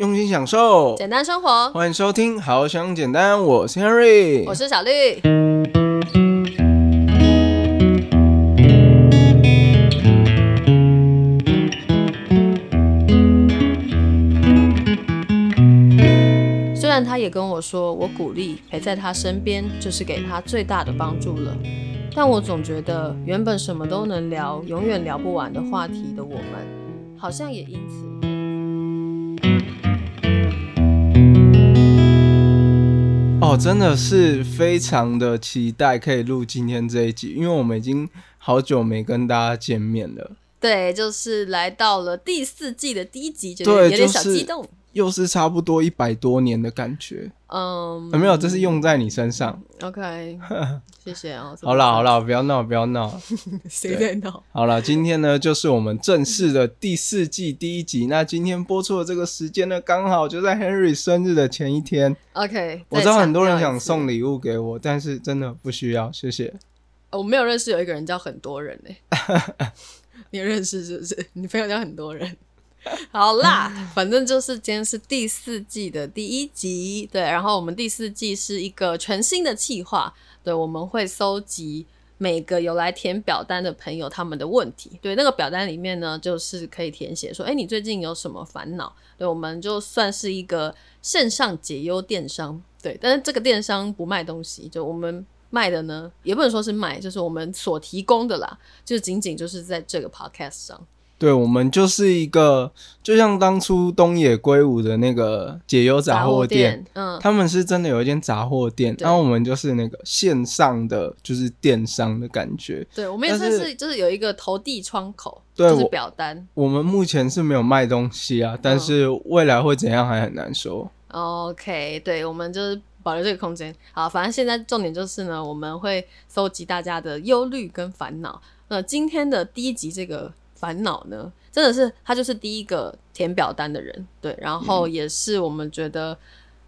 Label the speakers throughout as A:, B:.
A: 用心享受，
B: 简单生活。
A: 欢迎收听《好想简单》，我是 Henry，
B: 我是小绿。虽然他也跟我说，我鼓励陪在他身边，就是给他最大的帮助了。但我总觉得，原本什么都能聊、永远聊不完的话题的我们，好像也因此。
A: 哦，真的是非常的期待可以录今天这一集，因为我们已经好久没跟大家见面了。
B: 对，就是来到了第四季的第一集，就
A: 对
B: 有点小
A: 就是
B: 激动。
A: 又是差不多一百多年的感觉，
B: 嗯
A: 有没有？这是用在你身上。
B: OK，谢谢哦。
A: 好啦好啦，不要闹不要闹。
B: 谁在闹？
A: 好了，今天呢就是我们正式的第四季第一集。那今天播出的这个时间呢，刚好就在 Henry 生日的前一天。
B: OK，
A: 我知道很多人想送礼物给我，但是真的不需要，谢谢。
B: 我没有认识有一个人叫很多人呢、你有认识是不是？你朋友叫很多人。好啦，反正就是今天是第四季的第一集，对，然后我们第四季是一个全新的计划，对，我们会搜集每个有来填表单的朋友他们的问题，对，那个表单里面呢，就是可以填写说，哎，你最近有什么烦恼？对，我们就算是一个线上解忧电商，对，但是这个电商不卖东西，就我们。卖的呢，也不能说是卖，就是我们所提供的啦，就仅仅就是在这个 podcast 上。
A: 对，我们就是一个，就像当初东野圭吾的那个解忧杂货店，，
B: 嗯，
A: 他们是真的有一间杂货店，然后我们就是那个线上的，就是电商的感觉。
B: 对，我们也算
A: 是
B: 是就是有一个投递窗口，
A: 对
B: 就是表单。
A: 我们目前是没有卖东西啊，但是未来会怎样还很难说。
B: OK，对，我们就是保留这个空间。好，反正现在重点就是呢，我们会搜集大家的忧虑跟烦恼。那今天的第一集这个烦恼呢，真的是他就是第一个填表单的人，对，然后也是我们觉得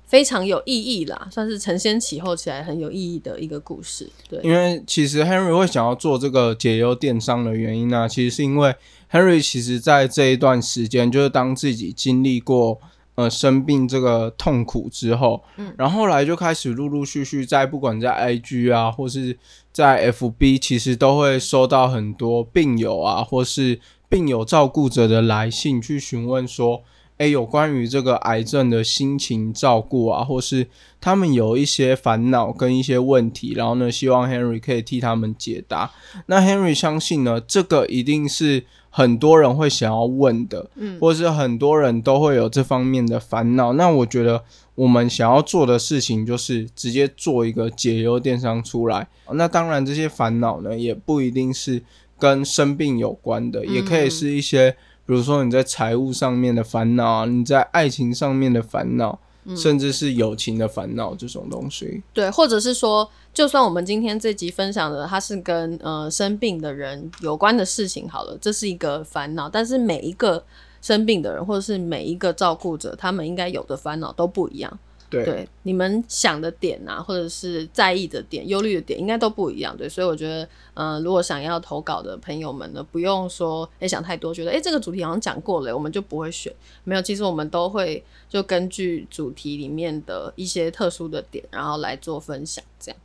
B: 非常有意义啦，算是承先启后起来很有意义的一个故事。对，
A: 因为其实 Henry 会想要做这个解忧电商的原因呢、其实是因为 Henry 其实在这一段时间，就是当自己经历过呃生病这个痛苦之后，
B: 嗯
A: 然后后来就开始陆陆续续在不管在 IG 啊，或是在 FB，其实都会收到很多病友啊，或是病友照顾者的来信，去询问说。诶，有关于这个癌症的心情照顾啊，或是他们有一些烦恼跟一些问题，然后呢，希望 Henry 可以替他们解答。那 Henry 相信呢，这个一定是很多人会想要问的，
B: 嗯
A: 或是很多人都会有这方面的烦恼。那我觉得我们想要做的事情就是直接做一个解忧电商出来。那当然，这些烦恼呢，也不一定是跟生病有关的，也可以是一些。比如说你在财务上面的烦恼啊，你在爱情上面的烦恼，甚至是友情的烦恼这种东西。
B: 对，或者是说，就算我们今天这集分享的它是跟呃生病的人有关的事情好了，这是一个烦恼，但是每一个生病的人或者是每一个照顾者，他们应该有的烦恼都不一样。
A: 对，
B: 对，你们想的点啊，或者是在意的点、忧虑的点，应该都不一样。对，所以我觉得，呃，如果想要投稿的朋友们呢，不用说诶想太多，觉得诶这个主题好像讲过了，我们就不会选。没有，其实我们都会就根据主题里面的一些特殊的点，然后来做分享，这样。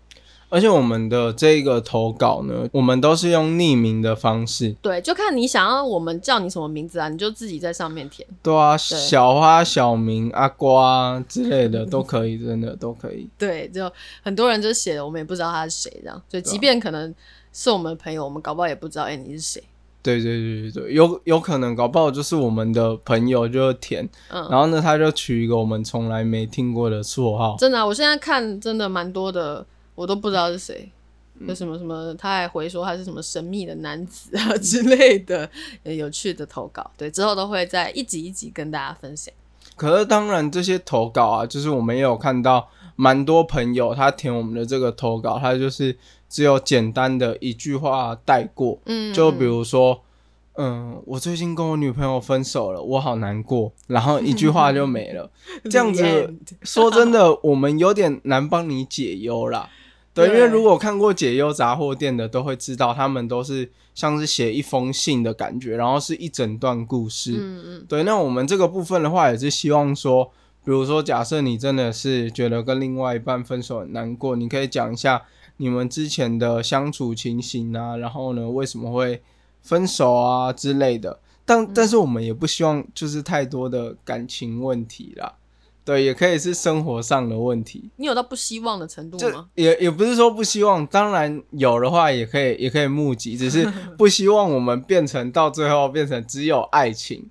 A: 而且我们的这个投稿呢，我们都是用匿名的方式。
B: 对，就看你想要我们叫你什么名字啊，你就自己在上面填。
A: 对啊，小花、小明、阿瓜之类的都可以，真的都可以。
B: 对，就很多人就写了，我们也不知道他是谁，这样。就
A: 啊
B: 即便可能是我们的朋友，我们搞不好也不知道，哎、你是谁。
A: 对对对对对，有有可能搞不好就是我们的朋友就填，
B: 嗯
A: 然后呢他就取一个我们从来没听过的绰号。
B: 真的啊、我现在看真的蛮多的，我都不知道是谁。有什么什么，他还回说他是什么神秘的男子啊 之类的，呃有趣的投稿。对，之后都会在一集一集跟大家分享。
A: 可是当然这些投稿啊，就是我们也有看到蛮多朋友他填我们的这个投稿，他就是只有简单的一句话带过，
B: 嗯，
A: 就比如说，嗯，我最近跟我女朋友分手了，我好难过，然后一句话就没了。这样子说真的，我们有点难帮你解忧啦。对，因为如果看过解忧杂货店的，都会知道他们都是像是写一封信的感觉，然后是一整段故事。
B: 嗯嗯，
A: 对，那我们这个部分的话，也是希望说，比如说，假设你真的是觉得跟另外一半分手很难过，你可以讲一下你们之前的相处情形啊，然后呢，为什么会分手啊之类的。但但是我们也不希望就是太多的感情问题啦，对，也可以是生活上的问题。
B: 你有到不希望的程度吗？
A: 也也不是说不希望，当然有的话也可以也可以募集，只是 不希望我们变成到最后变成只有爱情。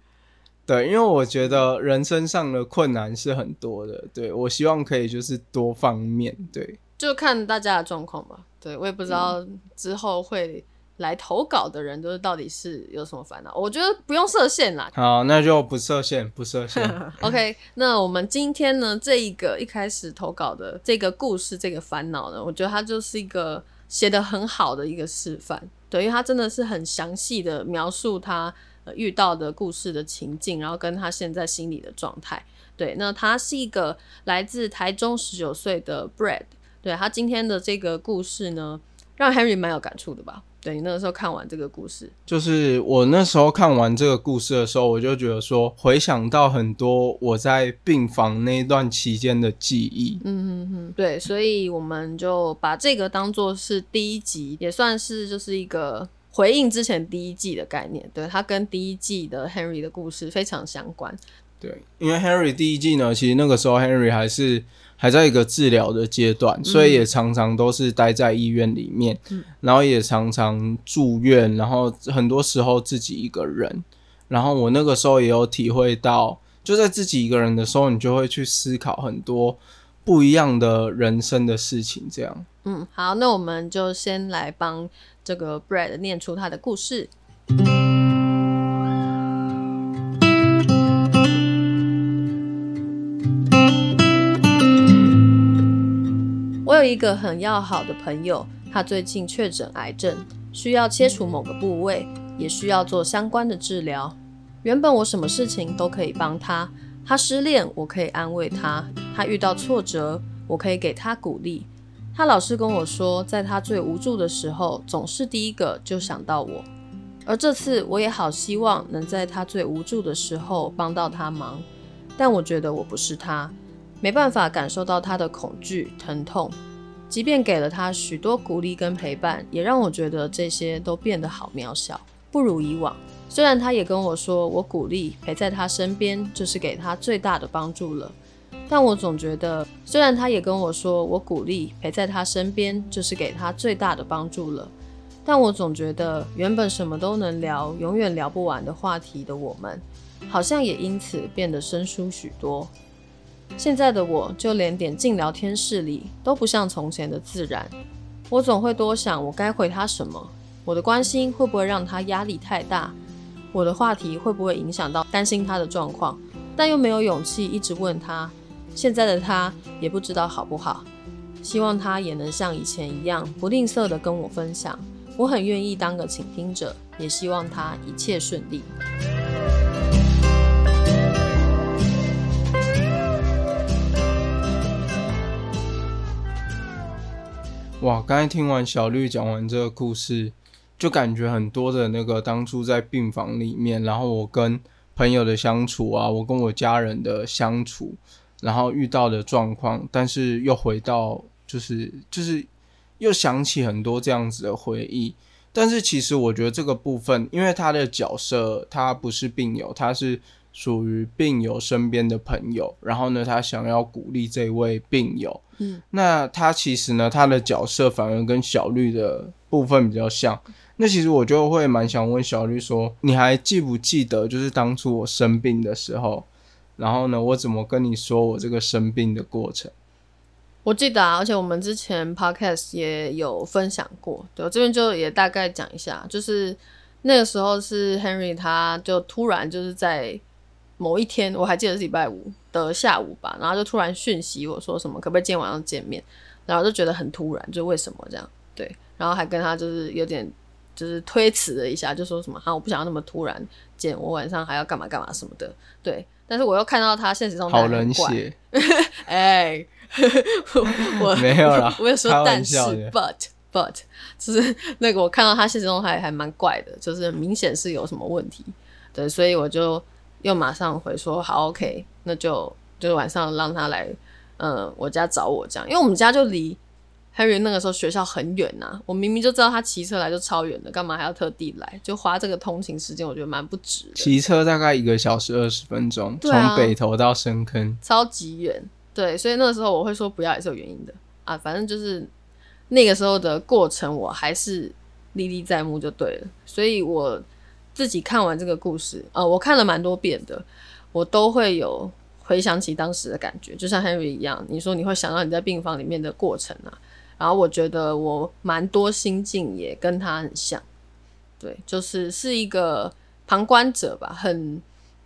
A: 对，因为我觉得人生上的困难是很多的，对我希望可以就是多方面，对，
B: 就看大家的状况吧。对我也不知道
A: 嗯
B: 之后会来投稿的人，就是到底是有什么烦恼。我觉得不用设限啦。
A: 好，那就不设限，不设限。
B: OK，那我们今天呢，这一个一开始投稿的这个故事，这个烦恼呢，我觉得它就是一个写的很好的一个示范。对，因为它真的是很详细的描述他、呃、遇到的故事的情境，然后跟他现在心理的状态。对，那他是一个来自台中十九岁的 Brad。对他今天的这个故事呢，让 Henry 蛮有感触的吧？对你那个时候看完这个故事，
A: 就是我那时候看完这个故事的时候，我就觉得说，回想到很多我在病房那一段期间的记忆。
B: 嗯嗯嗯，对，所以我们就把这个当做是第一集，也算是就是一个回应之前第一季的概念。对，它跟第一季的 Henry 的故事非常相关。
A: 对，因为 Henry 第一季呢，其实那个时候 Henry 还是还在一个治疗的阶段，所以也常常都是待在医院里面，然后也常常住院，然后很多时候自己一个人。然后我那个时候也有体会到，就在自己一个人的时候，你就会去思考很多不一样的人生的事情，这样。
B: 嗯，好，那我们就先来帮这个 Brad 念出他的故事。我一个很要好的朋友，他最近确诊癌症，需要切除某个部位，也需要做相关的治疗。原本我什么事情都可以帮他，他失恋我可以安慰他，他遇到挫折我可以给他鼓励。他老是跟我说，在他最无助的时候，总是第一个就想到我。而这次我也好希望能在他最无助的时候帮到他忙，但我觉得我不是他，没办法感受到他的恐惧、疼痛。即便给了他许多鼓励跟陪伴，也让我觉得这些都变得好渺小，不如以往。虽然他也跟我说，我鼓励陪在他身边就是给他最大的帮助了。但我总觉得，虽然他也跟我说我鼓励陪在他身边就是给他最大的帮助了，但我总觉得原本什么都能聊、永远聊不完的话题的我们，好像也因此变得生疏许多。现在的我就连点进聊天室里都不像从前的自然，我总会多想我该回他什么，我的关心会不会让他压力太大，我的话题会不会影响到担心他的状况，但又没有勇气一直问他。现在的他也不知道好不好，希望他也能像以前一样不吝啬的跟我分享。我很愿意当个倾听者，也希望他一切顺利。
A: 哇，刚才听完小绿讲完这个故事，就感觉很多的那个当初在病房里面，然后我跟朋友的相处啊，我跟我家人的相处，然后遇到的状况，但是又回到就是就是又想起很多这样子的回忆。但是其实我觉得这个部分，因为他的角色他不是病友，他是属于病友身边的朋友，然后呢，他想要鼓励这位病友。
B: 嗯，
A: 那他其实呢，他的角色反而跟小绿的部分比较像。那其实我就会蛮想问小绿说，你还记不记得，就是当初我生病的时候，然后呢，我怎么跟你说我这个生病的过程？
B: 我记得啊，而且我们之前 podcast 也有分享过，对我这边就也大概讲一下，就是那个时候是 Henry 他就突然就是在某一天，我还记得是礼拜五的下午吧，然后就突然讯息我说什么可不可以今天晚上见面，然后就觉得很突然，就为什么这样？对，然后还跟他就是有点就是推辞了一下，就说什么啊我不想要那么突然见，我晚上还要干嘛干嘛什么的，对，但是我又看到他现实中
A: 好冷血，
B: 哎、我
A: 没有啦
B: 我有说但是，but but 就是那个我看到他现实中还还蛮怪的，就是明显是有什么问题，对，所以我就又马上回说好 OK，那就就是晚上让他来，嗯，我家找我这样，因为我们家就离 Harry 那个时候学校很远呐、我明明就知道他骑车来就超远的，干嘛还要特地来？就花这个通勤时间，我觉得蛮不值的。
A: 骑车大概一个小时二十分钟，从
B: 啊
A: 北头到深坑。
B: 超级远，对，所以那个时候我会说不要也是有原因的啊，反正就是那个时候的过程，我还是历历在目就对了。所以我自己看完这个故事，呃，我看了蛮多遍的，我都会有回想起当时的感觉，就像 Henry 一样，你说你会想到你在病房里面的过程啊，然后我觉得我蛮多心境也跟他很像，对，就是是一个旁观者吧，很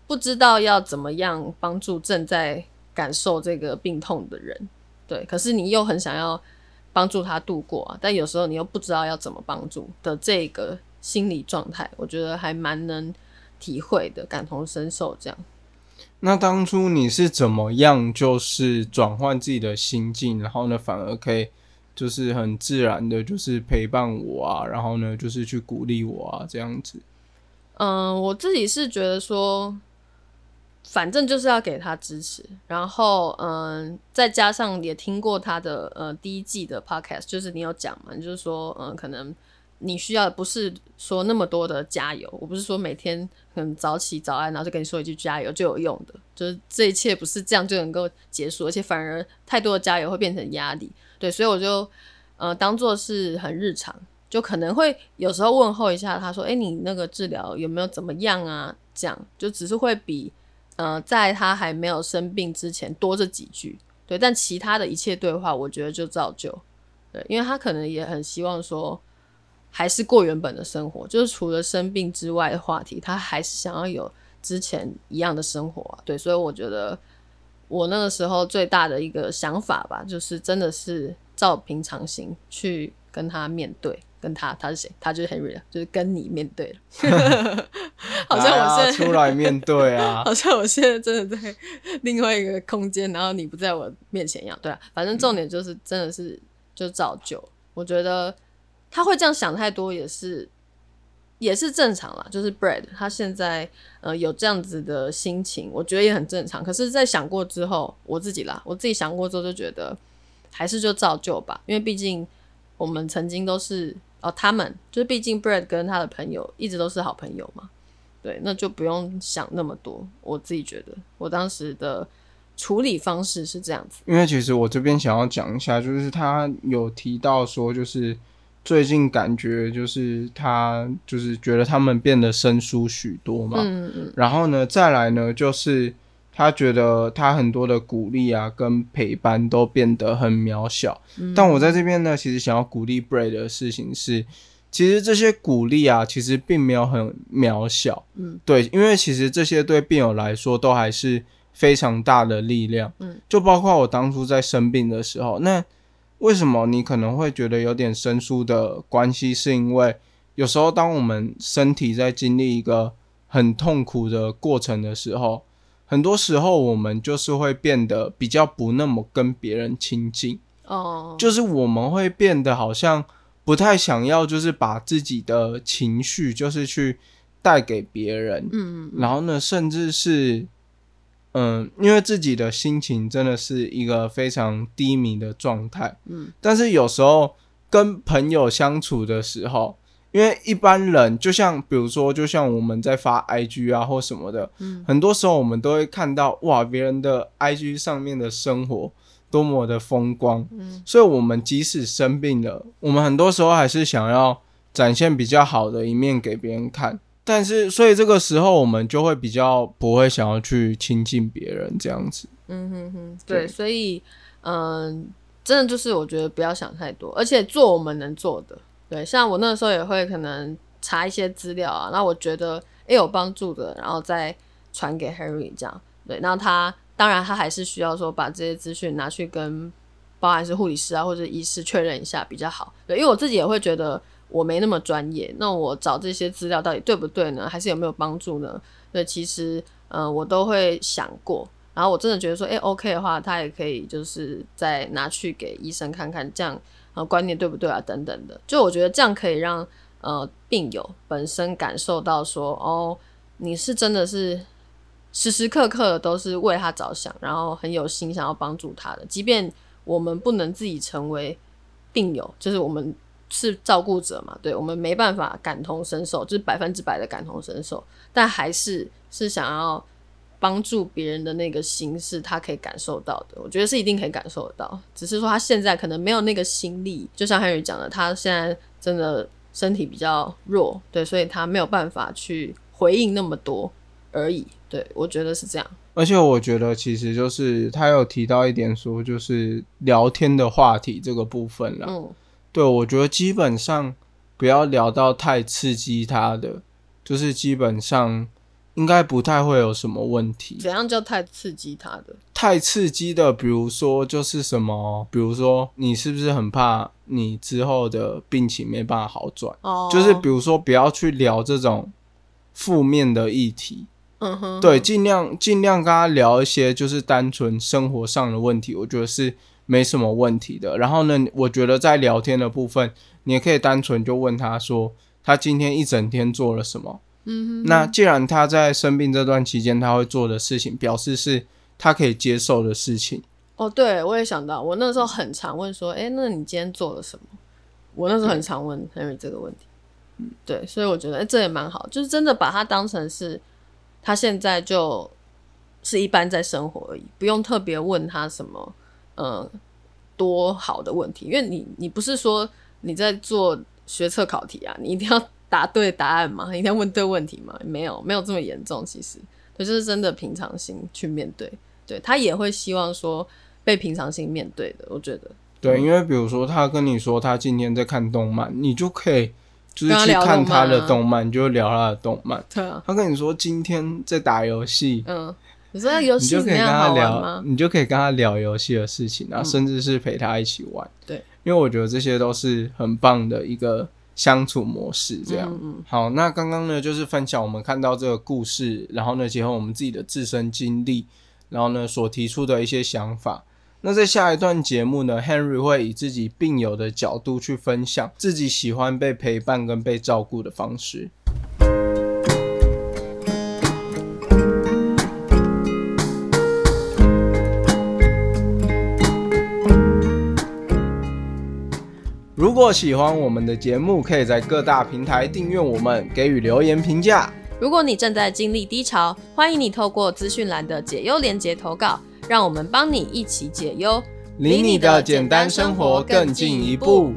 B: 不知道要怎么样帮助正在感受这个病痛的人，对，可是你又很想要帮助他度过啊，但有时候你又不知道要怎么帮助的这个心理状态，我觉得还蛮能体会的，感同身受这样。
A: 那当初你是怎么样，就是转换自己的心境，然后呢，反而可以就是很自然的，就是陪伴我啊，然后呢，就是去鼓励我啊，这样子。
B: 嗯，我自己是觉得说，反正就是要给他支持，然后嗯，再加上也听过他的呃第一季的 podcast，就是你有讲嘛，就是说嗯，可能你需要不是说那么多的加油，我不是说每天很早起早安，然后就跟你说一句加油就有用的，就是这一切不是这样就能够结束，而且反而太多的加油会变成压力，对，所以我就呃当做是很日常。就可能会有时候问候一下，他说：“哎、你那个治疗有没有怎么样啊？”这样就只是会比呃在他还没有生病之前多这几句，对。但其他的一切对话，我觉得就照旧，对，因为他可能也很希望说，还是过原本的生活，就是除了生病之外的话题，他还是想要有之前一样的生活啊，对。所以我觉得我那个时候最大的一个想法吧，就是真的是照平常心去跟他面对。跟他，他是谁？他就是 Henry 了，就是跟你面对了。好像我现在
A: 出来面对啊，
B: 好像我现在真的在另外一个空间，然后你不在我面前一样。对啊，反正重点就是真的是就照旧。我觉得他会这样想太多也是也是正常啦。就是 Brad 他现在呃有这样子的心情，我觉得也很正常。可是，在想过之后，我自己啦，我自己想过之后就觉得还是就照旧吧，因为毕竟我们曾经都是哦，他们就是毕竟 Brad 跟他的朋友一直都是好朋友嘛。对，那就不用想那么多。我自己觉得，我当时的处理方式是这样子。
A: 因为其实我这边想要讲一下，就是他有提到说，就是最近感觉就是他就是觉得他们变得生疏许多嘛，
B: 嗯嗯
A: 然后呢，再来呢，就是他觉得他很多的鼓励啊跟陪伴都变得很渺小。
B: 嗯
A: 但我在这边呢，其实想要鼓励 Bray 的事情是，其实这些鼓励啊，其实并没有很渺小。
B: 嗯，
A: 对，因为其实这些对病友来说都还是非常大的力量。
B: 嗯，
A: 就包括我当初在生病的时候，那为什么你可能会觉得有点生疏的关系，是因为有时候当我们身体在经历一个很痛苦的过程的时候，很多时候我们就是会变得比较不那么跟别人亲近。
B: 哦，
A: 就是我们会变得好像不太想要，就是把自己的情绪就是去带给别人，
B: 嗯
A: 然后呢，甚至是嗯，因为自己的心情真的是一个非常低迷的状态，
B: 嗯，
A: 但是有时候跟朋友相处的时候。因为一般人就像比如说，就像我们在发 IG 啊或什么的，
B: 嗯
A: 很多时候我们都会看到哇，别人的 IG 上面的生活多么的风光，
B: 嗯
A: 所以我们即使生病了，我们很多时候还是想要展现比较好的一面给别人看。但是，所以这个时候我们就会比较不会想要去亲近别人这样子。
B: 嗯哼哼，
A: 对
B: 对，所以嗯、真的就是我觉得不要想太多，而且做我们能做的。对，像我那个时候也会可能查一些资料啊，那我觉得诶有帮助的，然后再传给 Harry 这样。对，那他当然他还是需要说把这些资讯拿去跟包含是护理师啊或者医师确认一下比较好。对，因为我自己也会觉得我没那么专业，那我找这些资料到底对不对呢？还是有没有帮助呢？对，其实呃我都会想过。然后我真的觉得说，哎，OK 的话，他也可以就是再拿去给医生看看，这样呃观念对不对啊？等等的，就我觉得这样可以让呃病友本身感受到说，哦，你是真的是时时刻刻都是为他着想，然后很有心想要帮助他的，即便我们不能自己成为病友，就是我们是照顾者嘛，对我们没办法感同身受，就是百分之百的感同身受，但还是是想要。帮助别人的那个心是他可以感受到的，我觉得是一定可以感受得到。只是说他现在可能没有那个心力，就像汉语讲的，他现在真的身体比较弱，对，所以他没有办法去回应那么多而已。对我觉得是这样。
A: 而且我觉得其实就是他有提到一点说，就是聊天的话题这个部分了。嗯，对我觉得基本上不要聊到太刺激他的，就是基本上。应该不太会有什么问题。
B: 怎样叫太刺激他的？
A: 太刺激的，比如说就是什么，比如说你是不是很怕你之后的病情没办法好转？哦，就是比如说不要去聊这种负面的议题。嗯哼，对，尽量尽量跟他聊一些就是单纯生活上的问题，我觉得是没什么问题的。然后呢，我觉得在聊天的部分，你也可以单纯就问他说，他今天一整天做了什么。嗯哼，那既然他在生病这段期间他会做的事情，表示是他可以接受的事情。
B: 哦，对，我也想到，我那时候很常问说，哎，那你今天做了什么？我那时候很常问 Henry 这个问题。嗯，对，所以我觉得，哎，这也蛮好，就是真的把他当成是他现在就是一般在生活而已，不用特别问他什么，呃，多好的问题，因为你你不是说你在做学测考题啊，你一定要。答对答案嘛？一定要问对问题吗？没有，没有这么严重。其实，就是真的平常心去面对。对他也会希望说被平常心面对的。我觉得，
A: 对，因为比如说他跟你说他今天在看动漫，你就可以就是去看他的动漫，你就聊他的动漫。
B: 对啊。
A: 他跟你说今天在打游戏，
B: 嗯，你说游戏
A: 你就可以跟他
B: 聊，
A: 你就可以跟他聊游戏的事情，然后甚至是陪他一起玩。
B: 对，
A: 因为我觉得这些都是很棒的一个。相处模式这样嗯，好，那刚刚呢就是分享我们看到这个故事，然后呢结合我们自己的自身经历，然后呢所提出的一些想法。那在下一段节目呢，Henry 会以自己病友的角度去分享自己喜欢被陪伴跟被照顾的方式。果喜欢我们的节目，可以在各大平台订阅我们，给予留言评价。
B: 如果你正在经历低潮，欢迎你透过资讯栏的解忧连接投稿，让我们帮你一起解忧，
A: 离你的简单生活更进一步。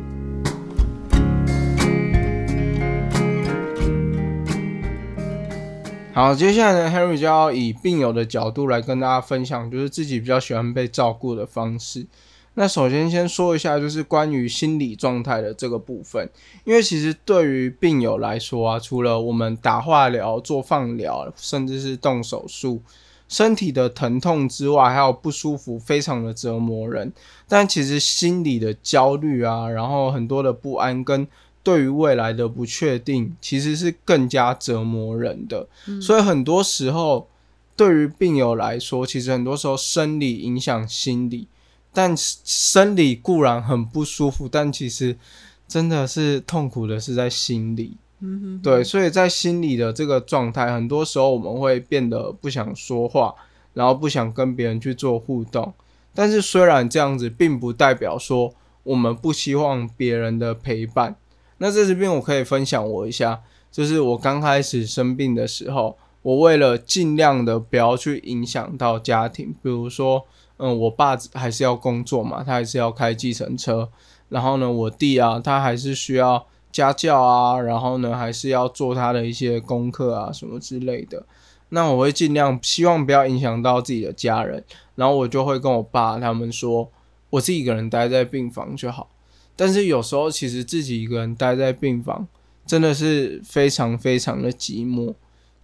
A: 好，接下来呢，Henry 就要以病友的角度来跟大家分享，就是自己比较喜欢被照顾的方式。那首先先说一下，就是关于心理状态的这个部分，因为其实对于病友来说啊，除了我们打化疗、做放疗，甚至是动手术，身体的疼痛之外，还有不舒服，非常的折磨人。但其实心理的焦虑啊，然后很多的不安跟对于未来的不确定，其实是更加折磨人的。所以很多时候，对于病友来说，其实很多时候生理影响心理。但生理固然很不舒服，但其实真的是痛苦的是在心里。嗯哼，对，所以在心里的这个状态，很多时候我们会变得不想说话，然后不想跟别人去做互动。但是虽然这样子，并不代表说我们不希望别人的陪伴。那在这边我可以分享我一下，就是我刚开始生病的时候，我为了尽量的不要去影响到家庭，比如说。嗯，我爸还是要工作嘛，他还是要开计程车。然后呢，我弟啊，他还是需要家教啊，然后呢，还是要做他的一些功课啊，什么之类的。那我会尽量希望不要影响到自己的家人，然后我就会跟我爸他们说，我自己一个人待在病房就好。但是有时候其实自己一个人待在病房，真的是非常非常的寂寞。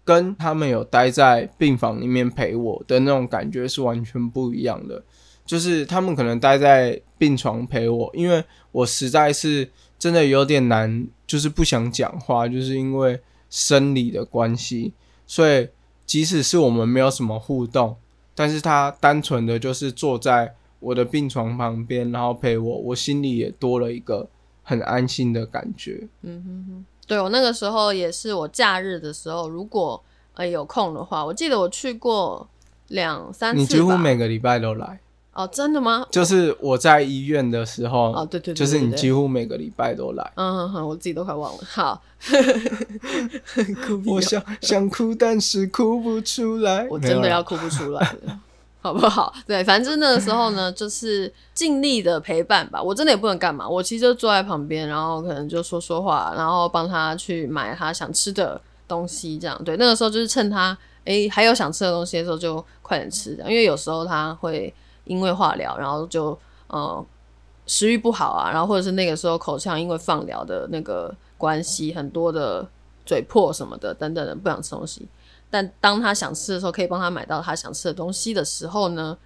A: 跟他们有待在病房里面陪我的那种感觉是完全不一样的。就是他们可能待在病床陪我，因为我实在是真的有点难，就是不想讲话，就是因为生理的关系。所以即使是我们没有什么互动，但是他单纯的就是坐在我的病床旁边，然后陪我，我心里也多了一个很安心的感觉。
B: 嗯哼哼，对我那个时候也是我假日的时候，如果呃有空的话，我记得我去过两三次
A: 你几乎每个礼拜都来，
B: 哦，真的吗？
A: 就是我在医院的时候，
B: 哦，对对对
A: 就是你几乎每个礼拜都来。
B: 嗯哼哼，我自己都快忘了。好，
A: 我想想哭，但是哭不出来。
B: 我真的要哭不出来了，好不好？对，反正那个时候呢，就是尽力的陪伴吧。我真的也不能干嘛，我其实就坐在旁边，然后可能就说说话，然后帮他去买他想吃的东西，这样。对，那个时候就是趁他诶还有想吃的东西的时候，就快点吃，因为有时候他会因为化疗，然后就呃食欲不好啊，然后或者是那个时候口腔因为放疗的那个关系，很多的嘴破什么的等等的不想吃东西。但当他想吃的时候，可以帮他买到他想吃的东西的时候呢，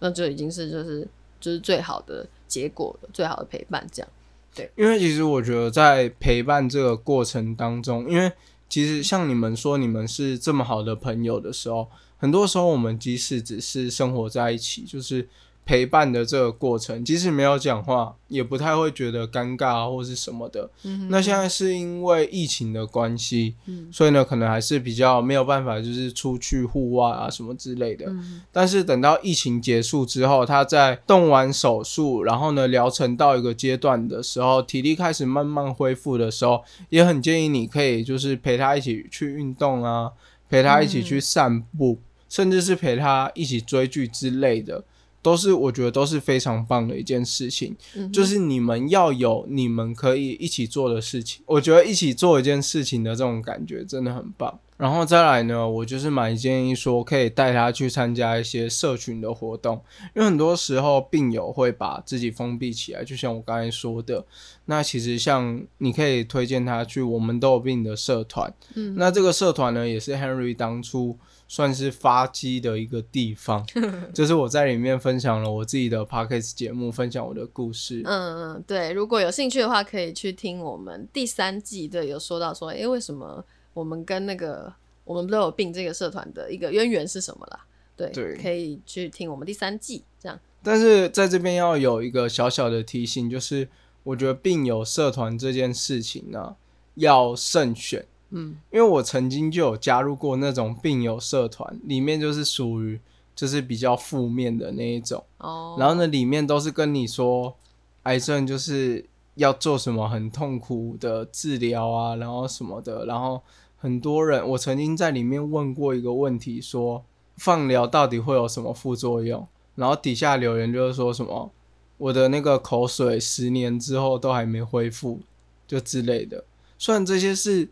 B: 那就已经是就是就是最好的结果了，最好的陪伴这样。
A: 对因为其实我觉得在陪伴这个过程当中，因为其实像你们说你们是这么好的朋友的时候，很多时候我们即使只是生活在一起，就是陪伴的这个过程，即使没有讲话，也不太会觉得尴尬啊或是什么的。那现在是因为疫情的关系，所以呢，可能还是比较没有办法，就是出去户外啊什么之类的。但是等到疫情结束之后，他在动完手术，然后呢疗程到一个阶段的时候，体力开始慢慢恢复的时候，也很建议你可以就是陪他一起去运动啊，陪他一起去散步，甚至是陪他一起追剧之类的。都是我觉得都是非常棒的一件事情，就是你们要有你们可以一起做的事情。我觉得一起做一件事情的这种感觉真的很棒。然后再来呢，我就是蛮建议说可以带他去参加一些社群的活动，因为很多时候病友会把自己封闭起来，就像我刚才说的。那其实像你可以推荐他去我们都有病的社团，嗯，那这个社团呢也是 Henry 当初。算是发迹的一个地方，就是我在里面分享了我自己的 podcast 节目，分享我的故事。
B: 嗯嗯，对，如果有兴趣的话，可以去听我们第三季的，有说到说，诶，为什么我们跟那个我们都有病这个社团的一个渊源是什么啦？对，
A: 对
B: 可以去听我们第三季这样。
A: 但是在这边要有一个小小的提醒，就是我觉得病友社团这件事情呢，要慎选。
B: 嗯，
A: 因为我曾经就有加入过那种病友社团，里面就是属于就是比较负面的那一种。
B: 哦，
A: 然后呢，里面都是跟你说癌症就是要做什么很痛苦的治疗啊，然后什么的。然后很多人，我曾经在里面问过一个问题，说放疗到底会有什么副作用？然后底下留言就是说什么我的那个口水十年之后都还没恢复，就之类的。虽然这些是。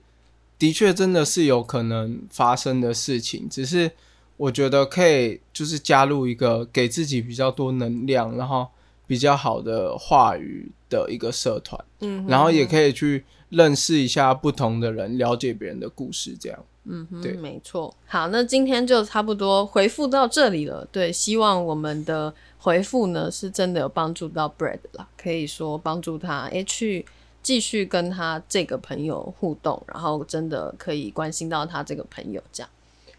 A: 的确，真的是有可能发生的事情，只是我觉得可以就是加入一个给自己比较多能量，然后比较好的话语的一个社团，
B: 嗯哼，
A: 然后也可以去认识一下不同的人，了解别人的故事，这样。
B: 嗯哼，
A: 对
B: 没错。好，那今天就差不多回复到这里了。对，希望我们的回复呢是真的有帮助到 Bread 啦，可以说帮助他诶去。继续跟他这个朋友互动，然后真的可以关心到他这个朋友，这样。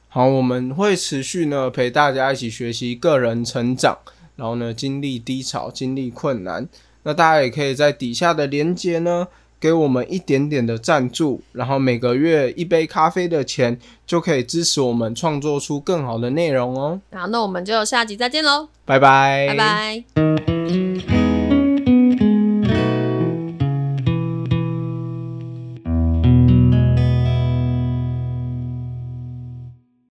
A: 好，我们会持续呢陪大家一起学习个人成长，然后呢经历低潮、经历困难。那大家也可以在底下的连接呢给我们一点点的赞助，然后每个月一杯咖啡的钱就可以支持我们创作出更好的内容哦。
B: 好，那我们就下集再见喽，
A: 拜拜，
B: 拜拜。